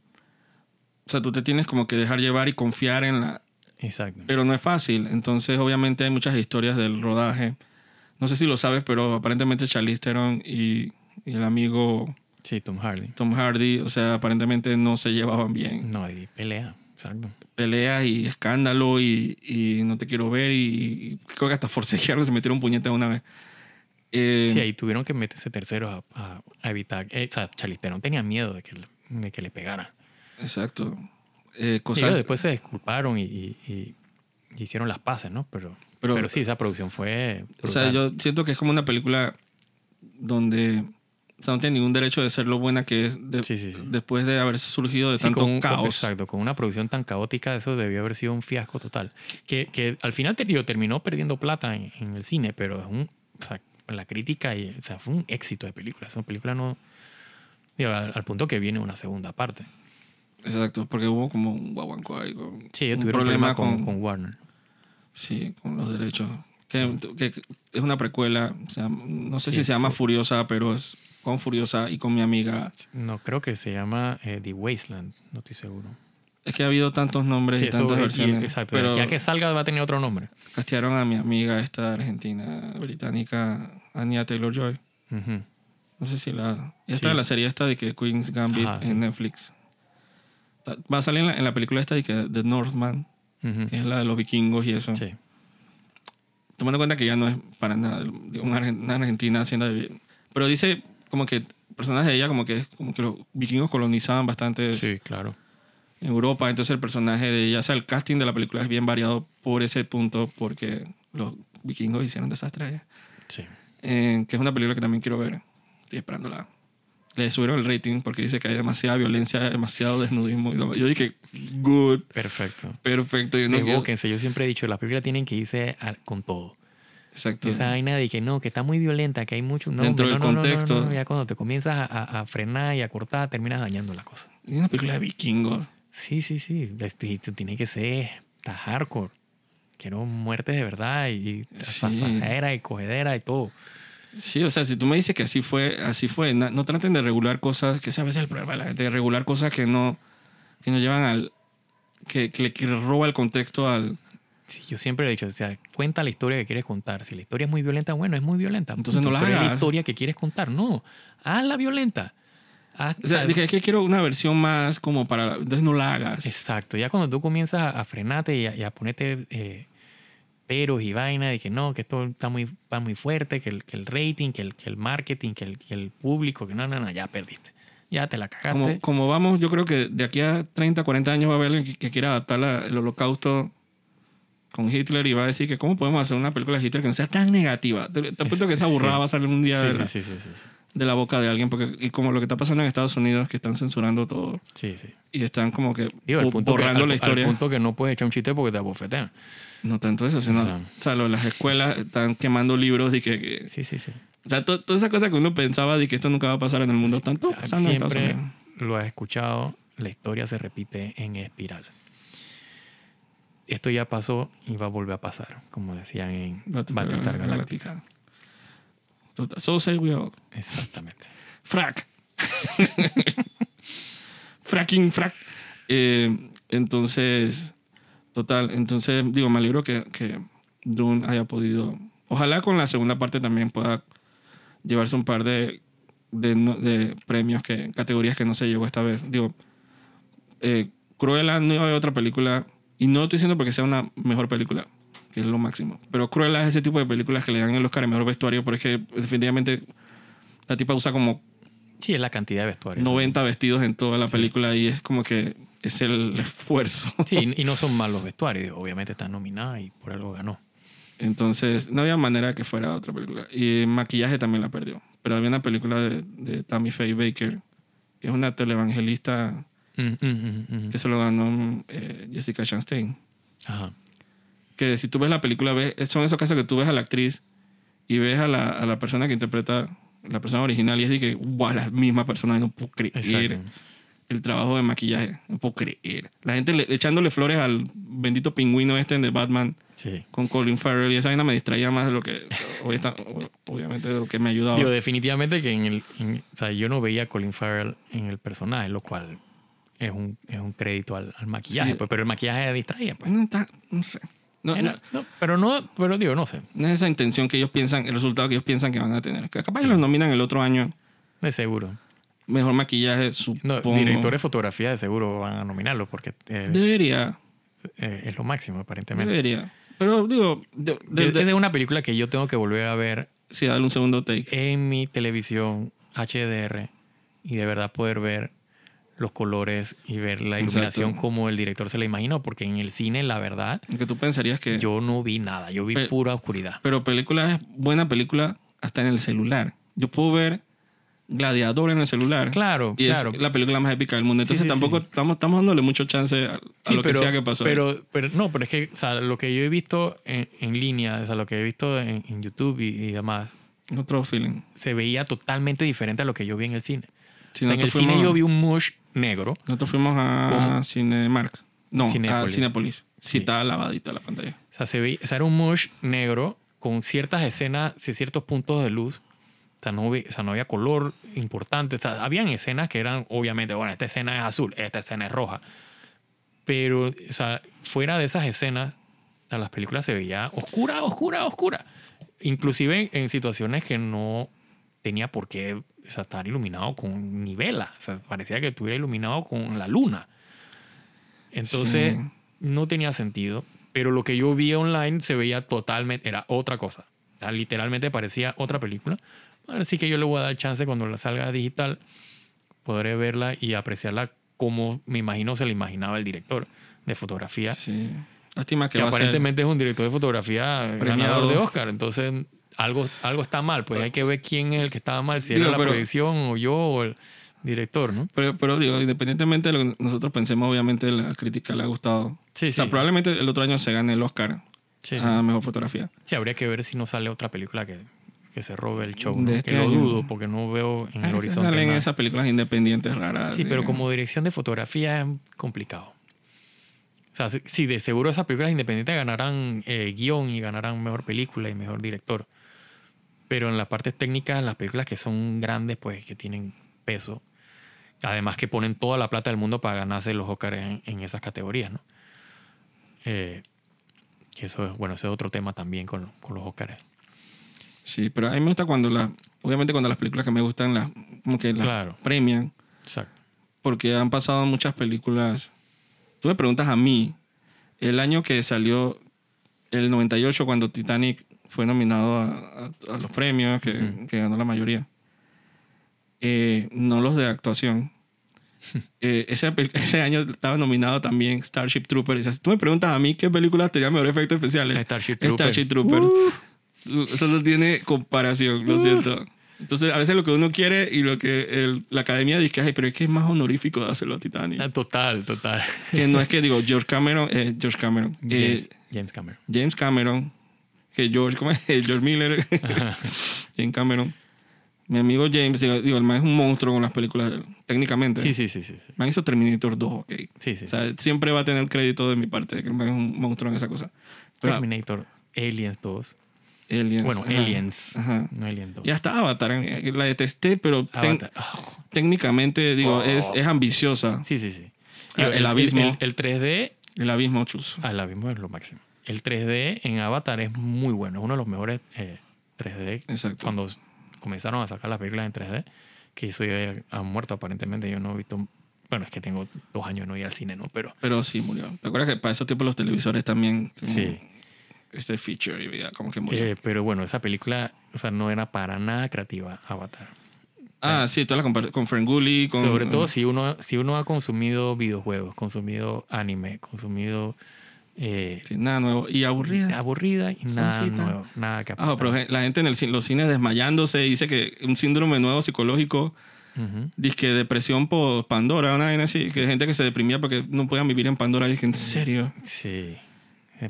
o sea, tú te tienes como que dejar llevar y confiar en la... Exacto. Pero no es fácil. Entonces, obviamente, hay muchas historias del rodaje. No sé si lo sabes, pero aparentemente Charlize Theron y, y el amigo Sí, Tom Hardy. Tom Hardy, o sea, aparentemente no se llevaban bien. No, hay pelea. Exacto. Peleas y escándalo y, y no te quiero ver y, y creo que hasta forcejearon, se metieron puñetas una vez. Eh, Sí, ahí tuvieron que meterse terceros a, a- a evitar. eh, o sea, Charlize Theron tenía miedo de que, de que le pegara. Exacto. Eh, cosas, ellos después se disculparon y, y- y- hicieron las paces, ¿no? Pero, Pero- pero, sí, esa producción fue. O sea, brutal. yo siento que es como una película donde o sea, no tiene ningún derecho de ser lo buena que es de- Sí, sí, sí. después de haber surgido de tanto con caos. Exacto, con una producción tan caótica, eso debió haber sido un fiasco total. Que, que al final te digo, terminó perdiendo plata en, en el cine, pero es un, o sea, la crítica, y, o sea, fue un éxito de película. Esa película no. digo, al, al punto que viene una segunda parte. Exacto, porque hubo como un guaguanco ahí. con- Sí, un tuvieron problema con, con Warner. Sí, con los derechos. Que, que- que es una precuela, o sea, no sé si Sí, se llama fu- Furiosa, pero es con Furiosa y con mi amiga. No, creo que se llama eh, The Wasteland, no estoy seguro. Es que ha habido tantos nombres Sí, y eso, tantas y- versiones. exacto. pero ya que salga va a tener otro nombre. castearon a mi amiga esta argentina británica, Anya Taylor-Joy. Ujú. No sé si la... Esta Sí. es la serie esta de que Queen's Gambit Ajá, en sí. Netflix. Va a salir en la, en la película esta de The Northman, Ujú. que es la de los vikingos y eso. Sí. Tomando en cuenta que ya no es para nada una, argen- una argentina haciendo de... Pero dice como que personajes de ella como que como que los vikingos colonizaban bastante sí, claro. en Europa, entonces el personaje de ella, o sea, el casting de la película es bien variado por ese punto porque los vikingos hicieron desastres allá. Sí. Eh, que es una película que también quiero ver. Estoy esperándola. Le subieron el rating porque dice que hay demasiada violencia, demasiado desnudismo. y Yo dije, good, Perfecto. perfecto. Yo no quiero-. Yo siempre he dicho, las películas tienen que irse a- con todo. Exacto. Esa vaina de que no, que está muy violenta, que hay mucho. No, Dentro hombre, del no, no, no, no, contexto. no, Ya cuando te comienzas a, a- a frenar y a cortar, terminas dañando la cosa. Y una película de vikingos. Sí, sí, sí. Y tú tienes que ser está hardcore. Quiero muertes de verdad y Sí. pasadera y cogedera y todo. Sí, o sea, si tú me dices que así fue, así fue, no traten de regular cosas, que ese a veces es el problema de la gente, de regular cosas que no, que no llevan al, que, que le que roba el contexto al, Sí, yo siempre he dicho, o sea, cuenta la historia que quieres contar. Si la historia es muy violenta, bueno, es muy violenta. Entonces no la Pero es la hagas. historia que quieres contar. No, hazla violenta. Haz- o sea, o sea, dije, es que quiero una versión más como para, entonces no la hagas. Exacto, ya cuando tú comienzas a, a frenarte y a, y a ponerte eh, peros y vaina que no, que esto está muy, va muy fuerte, que el, que el rating, que el, que el marketing, que el, que el público, que no, no, no, ya perdiste. Ya te la cagaste. Como, como vamos, yo creo que de aquí a 30, 40 años va a haber alguien que, que quiera adaptar la- el holocausto con Hitler y va a decir que cómo podemos hacer una película de Hitler que no sea tan negativa. Te, apuesto que esa Sí. burrada va a salir un día sí, de, sí, sí, sí, sí, sí. De la boca de alguien. Porque, y como lo que está pasando en Estados Unidos, que están censurando todo Sí, sí. y están como que Digo, al punto, que, borrando al- la al historia. punto que no puedes echar un chiste porque te abofetean. No tanto eso, sino, O sea. o sea, lo las escuelas están quemando libros y que, que- Sí, sí, sí. o sea, to- todas esas cosas que uno pensaba de que esto nunca va a pasar en el mundo, están todo pasando en Estados Siempre Unidos. lo has escuchado, la historia se repite en espiral. Esto ya pasó y va a volver a pasar, como decían en Battlestar Galactica. Total. So say we all. Exactamente. Frack. Fracking, frack. Eh, entonces, total. Entonces, digo, me alegro que, que Dune haya podido. Ojalá con la segunda parte también pueda llevarse un par de, de, de premios, que, categorías que no se llevó esta vez. Digo, eh, Cruella no iba a haber otra película. Y no lo estoy diciendo porque sea una mejor película, que es lo máximo. Pero Cruella es ese tipo de películas que le dan el Oscar a mejor vestuario, porque definitivamente la tipa usa como Sí, es la cantidad de vestuarios. 90 vestidos en toda la película y es como que es el esfuerzo. Sí, y no son malos vestuarios. Obviamente está nominada y por algo ganó. Entonces, no había manera que fuera otra película. Y maquillaje también la perdió. Pero había una película de, de Tammy Faye Baker, que es una televangelista Mm, mm, mm, mm. que se lo ganó eh, Jessica Chastain. Ajá. Que si tú ves la película, ves, son esos casos que tú ves a la actriz y ves a la, a la persona que interpreta la persona original y es de que, wow, la misma persona, no puedo creer Exacto. el trabajo de maquillaje, no puedo creer. La gente le- echándole flores al bendito pingüino este de Batman Sí. con Colin Farrell y esa vaina me distraía más de lo que, obviamente, de lo que me ayudaba. Digo, definitivamente que en el. en- o sea, yo no veía a Colin Farrell en el personaje, lo cual es un, es un crédito al, al maquillaje. Sí. pues, pero el maquillaje distraía. Pues. no, está- no sé. No, Eh, no- pero no, pero digo, no sé. no es esa intención que ellos piensan, el resultado que ellos piensan que van a tener. Capaz que los nominan el otro año. De seguro. Mejor maquillaje, supongo. directores de fotografía de seguro van a nominarlo porque eh, Debería, eh, es lo máximo, aparentemente. debería. Pero digo, de, de- Es de- de una película que yo tengo que volver a ver sí, darle un segundo take. en mi televisión HDR y de verdad poder ver los colores y ver la iluminación Exacto. como el director se la imaginó, porque en el cine, la verdad, Aunque tú pensarías que... yo no vi nada, yo vi Pero- pura oscuridad. Pero película es buena película hasta en el celular. Yo puedo ver Gladiador en el celular. Claro, Y claro. es la película más épica del mundo. Entonces sí, tampoco sí. Estamos, estamos dándole mucho chance a, lo pero, que sea que pasó. Pero, pero no, pero es que o sea, lo que yo he visto en, en línea, o sea, lo que he visto en, en YouTube y, y demás, Otro feeling. se veía totalmente diferente a lo que yo vi en el cine. En el nosotros, cine fuimos, yo vi un mush negro. nosotros fuimos a. Cinemark. No, Cinépolis. a Cinepolis. Sí, estaba lavadita la pantalla. O sea, se veía, o sea, era un mush negro con ciertas escenas, ciertos puntos de luz O sea, no, o sea, no había color importante. O sea, habían escenas que eran, obviamente, bueno, esta escena es azul, esta escena es roja. Pero, o sea, fuera de esas escenas, o sea, las películas se veía oscura, oscura, oscura. Inclusive en situaciones que no tenía por qué o sea, estar iluminado con ni vela. O sea, parecía que estuviera iluminado con la luna. Entonces, Sí. no tenía sentido. Pero lo que yo vi online se veía totalmente, era otra cosa. O sea, literalmente parecía otra película. Así que yo le voy a dar chance cuando la salga digital, podré verla y apreciarla como me imagino se la imaginaba el director de fotografía. Sí. Lástima que Que va a ser- aparentemente es un director de fotografía Premiado. ganador de Oscar. Entonces, algo, algo está mal. Pues hay que ver quién es el que estaba mal. Si Digo, era la pero- proyección o yo o el director, ¿no? Pero, pero digo, independientemente de lo que nosotros pensemos, obviamente la crítica le ha gustado. Sí, O sea, sí. probablemente el otro año se gane el Oscar Sí, a Mejor Fotografía. Sí, habría que ver si no sale otra película que, que se robe el show. ¿no? este que lo dudo porque no veo en el veces horizonte. salen nada. esas películas independientes raras. Sí, pero que- como dirección de fotografía es complicado. O sea, sí- sí, de seguro esas películas independientes ganarán eh, guion y ganarán mejor película y mejor director. Pero en las partes técnicas, las películas que son grandes, pues que tienen peso. Además que ponen toda la plata del mundo para ganarse los Oscars en, en esas categorías, ¿no? Eh, que eso es, bueno, ese es otro tema también con, con los Oscars. Sí, pero a mí me gusta cuando las... Obviamente cuando las películas que me gustan las... Como que las Claro. premian. Exacto. Porque han pasado muchas películas... Tú me preguntas a mí, el año que salió el 98 cuando Titanic fue nominado a, a- a los premios, que, Ujú. que ganó la mayoría. Eh, no los de actuación. Eh, ese, ese año estaba nominado también Starship Troopers. Y si tú me preguntas a mí qué películas tenían mejor efectos especiales, Starship Troopers. Starship Troopers. Eso no tiene comparación, lo siento. Entonces, a veces lo que uno quiere y lo que el- la academia dice "Ay, pero es que es más honorífico de hacerlo a Titanic. Ah, Total, total. que no es que digo George Cameron, eh, George Cameron, eh, James, James Cameron. James Cameron, que George, ¿cómo es? George Miller, James Cameron. Mi amigo James, digo, digo, el man es un monstruo con las películas, técnicamente. Sí, sí, sí, sí. El man hizo Terminator 2, ok. Sí, sí. O sea, siempre va a tener crédito de mi parte, de que el man es un monstruo en esa cosa. Pero Terminator, Aliens 2. Aliens. Bueno, ajá, Aliens. Ajá. No Alien 2. Ya está Avatar, la detesté, pero ten-. Ah, técnicamente, digo, Oh. es, es ambiciosa. sí, sí, sí. Ah, el abismo. El, 3D, El abismo, chus. ah, el abismo es lo máximo. El 3D en Avatar es muy bueno. Es uno de los mejores eh, 3D. Exacto. Cuando comenzaron a sacar las películas en 3D, que eso ya ha muerto aparentemente. Yo no he visto... Bueno, es que tengo dos años no ir al cine, ¿no? Pero Pero sí murió. ¿Te acuerdas que para esos tiempos los televisores también Sí. este feature y ya como que murió? Eh, pero bueno, esa película, o sea, no era para nada creativa, Avatar. ah, sí, todas las con Ferngully, con... Sobre todo si uno, si uno ha consumido videojuegos, consumido anime, consumido eh, Sí, nada nuevo. Y aburrida. aburrida y nada nuevo, nada que Ah, pero la gente en el, los cines desmayándose dice que un síndrome nuevo psicológico, Ujú. dice que depresión por Pandora, una vaina así, que gente que se deprimía porque no podían vivir en Pandora. Y dije, ¿en serio? Sí.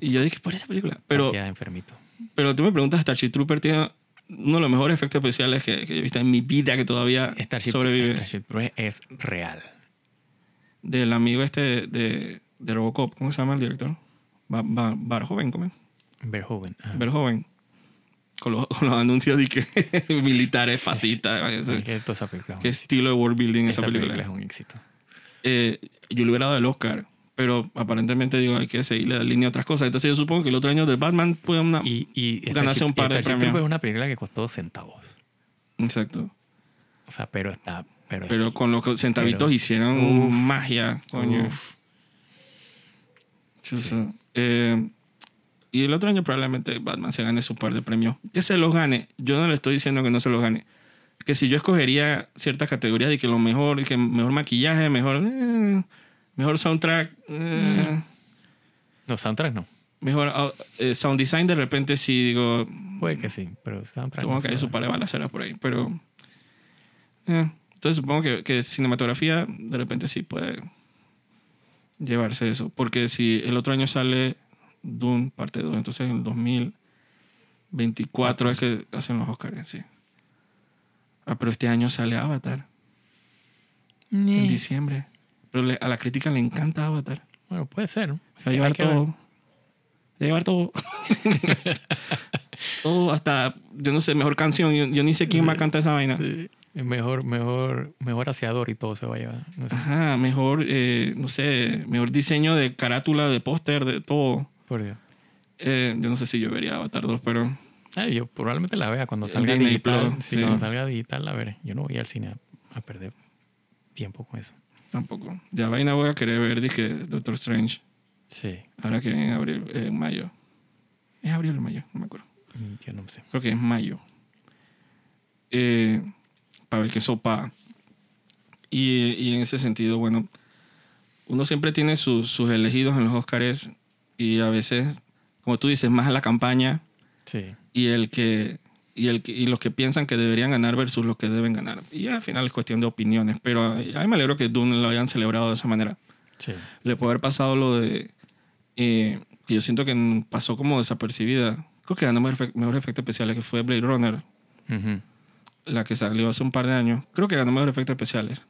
Y yo dije, por esa película. Pero, Ya enfermito. pero tú me preguntas, Starship Trooper tiene uno de los mejores efectos especiales que, que he visto en mi vida que todavía Starship, sobrevive. Starship Troopers es real. Del amigo este de, de Robocop, ¿cómo se llama el director? Ba- Ba- Barjoven, ¿cómo es? Verhoeven. ajá. Verhoeven. Con los, con los anuncios de que militares, fascistas. Sí, es Qué éxito. estilo de world building esa, Esa película. película es un éxito. Eh, yo le hubiera dado el Oscar, pero aparentemente digo, hay que seguirle la línea a otras cosas. Entonces yo supongo que el otro año de Batman puede una... Y, y Ganarse Starship- un par de Starship premios. Es una película que costó centavos. Exacto. O sea, pero está... Pero, Pero con los centavitos Pero- hicieron Uf. magia, coño. Uf. Chuzo. Eh, y el otro año probablemente Batman se gane su par de premios. Que se los gane. Yo no le estoy diciendo que no se los gane. Que si yo escogería ciertas categorías de que lo mejor, que mejor maquillaje, mejor, eh, mejor soundtrack, eh, Los soundtracks no. mejor ah, eh, sound design, de repente sí digo, Puede que sí, pero soundtrack supongo no que hay su par de balaceras por ahí. Pero, eh, entonces supongo que, que cinematografía de repente sí puede llevarse eso. Porque si el otro año sale Dune, parte 2, entonces en el 2024 es que hacen los Oscars, sí. Ah, pero este año sale Avatar, en Ñe. diciembre. Pero le- a la crítica le encanta Avatar. Bueno, puede ser. Se va a llevar todo. Se va a llevar todo. todo hasta, yo no sé, mejor canción. Yo, yo ni sé quién va a cantar esa vaina. Sí. Mejor, mejor, mejor aseador y todo se va a llevar. No sé. Ajá, mejor, eh, no sé, mejor diseño de carátula, de póster, de todo. Por Dios. Eh, yo no sé si yo vería Avatar 2, pero Ah, yo probablemente la vea cuando salga Disney digital. Plus, sí, sí. cuando salga digital la veré. Yo no voy al cine a, a perder tiempo con eso. tampoco. De la vaina voy a querer ver, dije, Doctor Strange. Sí, Ahora que en abril, eh, en mayo. ¿Es abril o mayo? No me acuerdo. y yo no sé. Creo que es mayo. Eh, para ver qué sopa. Y, y en ese sentido, bueno, uno siempre tiene sus, sus elegidos en los Oscars y a veces, como tú dices, más a la campaña Sí, y el que y, el y los que piensan que deberían ganar versus los que deben ganar. Y al final es cuestión de opiniones, pero a mí me alegro que Dune lo hayan celebrado de esa manera. sí. Le puede haber pasado lo de eh, que yo siento que pasó como desapercibida. Creo que ganó mejor, mejor efecto especiales que fue Blade Runner, Ujú. La que salió hace un par de años. Creo que ganó mejor efectos especiales,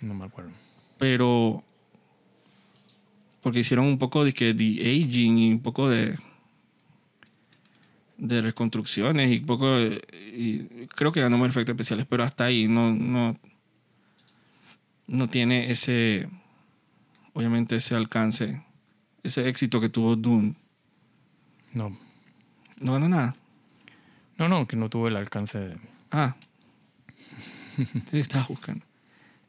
No me acuerdo. pero porque hicieron un poco de que de aging y un poco de de reconstrucciones y un poco de- y creo que ganó mejor efectos especiales, pero hasta ahí no no no tiene ese obviamente ese alcance, ese éxito que tuvo Dune. No, No ganó nada. no, no, que no tuvo el alcance de... Ah. ¿Qué estabas buscando?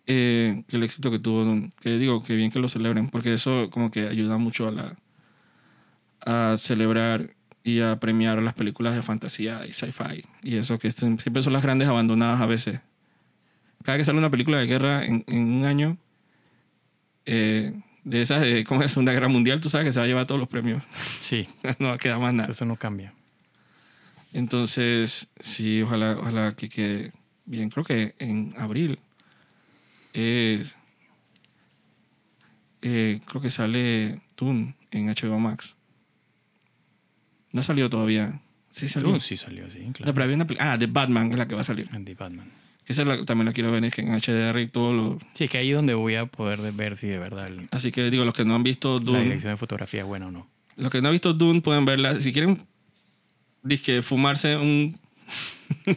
Eh, que el éxito que tuvo, que digo, que bien que lo celebren, porque eso como que ayuda mucho a la a celebrar y a premiar las películas de fantasía y sci-fi. Y eso que siempre son las grandes abandonadas a veces. Cada que sale una película de guerra en, en un año, eh, de esas de como la Segunda Guerra Mundial, tú sabes que se va a llevar todos los premios. Sí, no va a quedar más nada. eso no cambia. Entonces, sí, ojalá, ojalá que quede bien. Creo que en abril es, eh, creo que sale Dune en HBO Max. No ha salido todavía. Sí salió. Dune sí salió, sí, No, claro. pero había una ah, de Batman es la que va a salir. Andy Batman. Esa la- también la quiero ver, es que en HDR y todo lo... Sí, que ahí es donde voy a poder de- ver si de verdad el- Así que digo, los que no han visto la Dune... dirección de fotografía es buena o no. Los que no han visto Dune pueden verla. Si quieren, dizque fumarse un.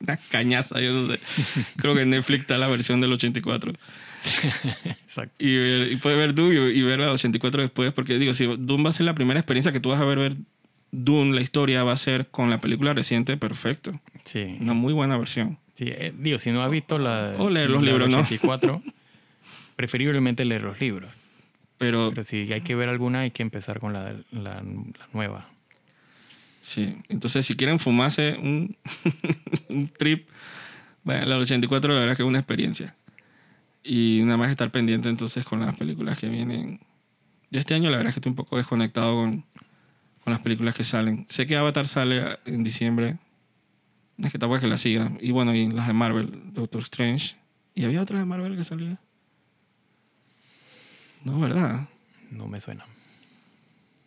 una cañaza, yo no sé. Creo que en Netflix está la versión del 84. Exacto. Y, ver- y puedes ver Dune y, y ver la 84 después. Porque digo, si Dune va a ser la primera experiencia que tú vas a ver, ver Dune, la historia va a ser con la película reciente, perfecto. Sí. Una muy buena versión. Sí, eh, digo, si no has visto la. O leer los la libros, ¿no? 84, preferiblemente leer los libros. Pero Pero si hay que ver alguna, hay que empezar con la, la, la nueva. Sí, entonces si quieren fumarse un, un trip, bueno, la 84 la verdad que es una experiencia. Y nada más estar pendiente entonces con las películas que vienen. Yo este año la verdad es que estoy un poco desconectado con, con las películas que salen. Sé que Avatar sale en diciembre. Es que tampoco es que la siga. Y bueno, y las de Marvel, Doctor Strange. ¿Y había otra de Marvel que salía? No, ¿verdad? No me suena.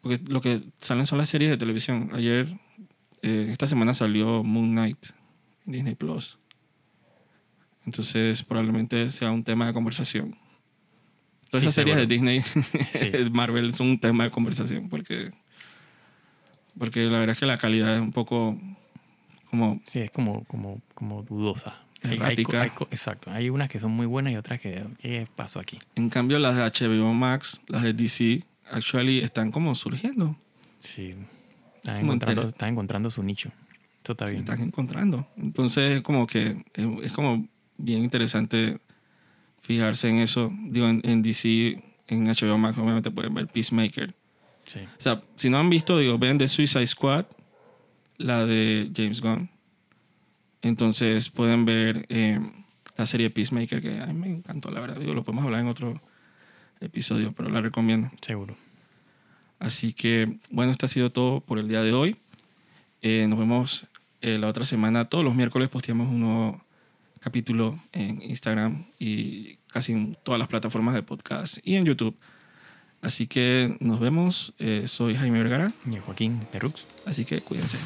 Porque lo que salen son las series de televisión. Ayer, eh, esta semana salió Moon Knight en Disney Plus. Entonces, probablemente sea un tema de conversación. Todas Sí, esas series de. Disney, Sí. Marvel, son un tema de conversación. Porque, porque la verdad es que la calidad es un poco como. Sí, es como, como, como dudosa. Hay- hay Errática. hay co- exacto. Hay unas que son muy buenas y otras que. ¿Qué pasó aquí? En cambio, las de HBO Max, las de DC, actually están como surgiendo. Sí. Están encontrando, están encontrando su nicho. Eso está bien. están encontrando. Entonces, es como que es, es como bien interesante fijarse en eso. Digo, en, en DC, en HBO Max, obviamente pueden ver Peacemaker. Sí. O sea, si no han visto, digo, ven The Suicide Squad, la de James Gunn. Entonces pueden ver eh, la serie Peacemaker, que a mí me encantó, la verdad. Digo, lo podemos hablar en otro episodio, pero la recomiendo. Seguro. Así que, bueno, esto ha sido todo por el día de hoy. Eh, nos vemos eh, la otra semana. Todos los miércoles posteamos un nuevo capítulo en Instagram y casi en todas las plataformas de podcast y en YouTube. Así que nos vemos. Eh, soy Jaime Vergara. Y Joaquín Perrux. Así que cuídense.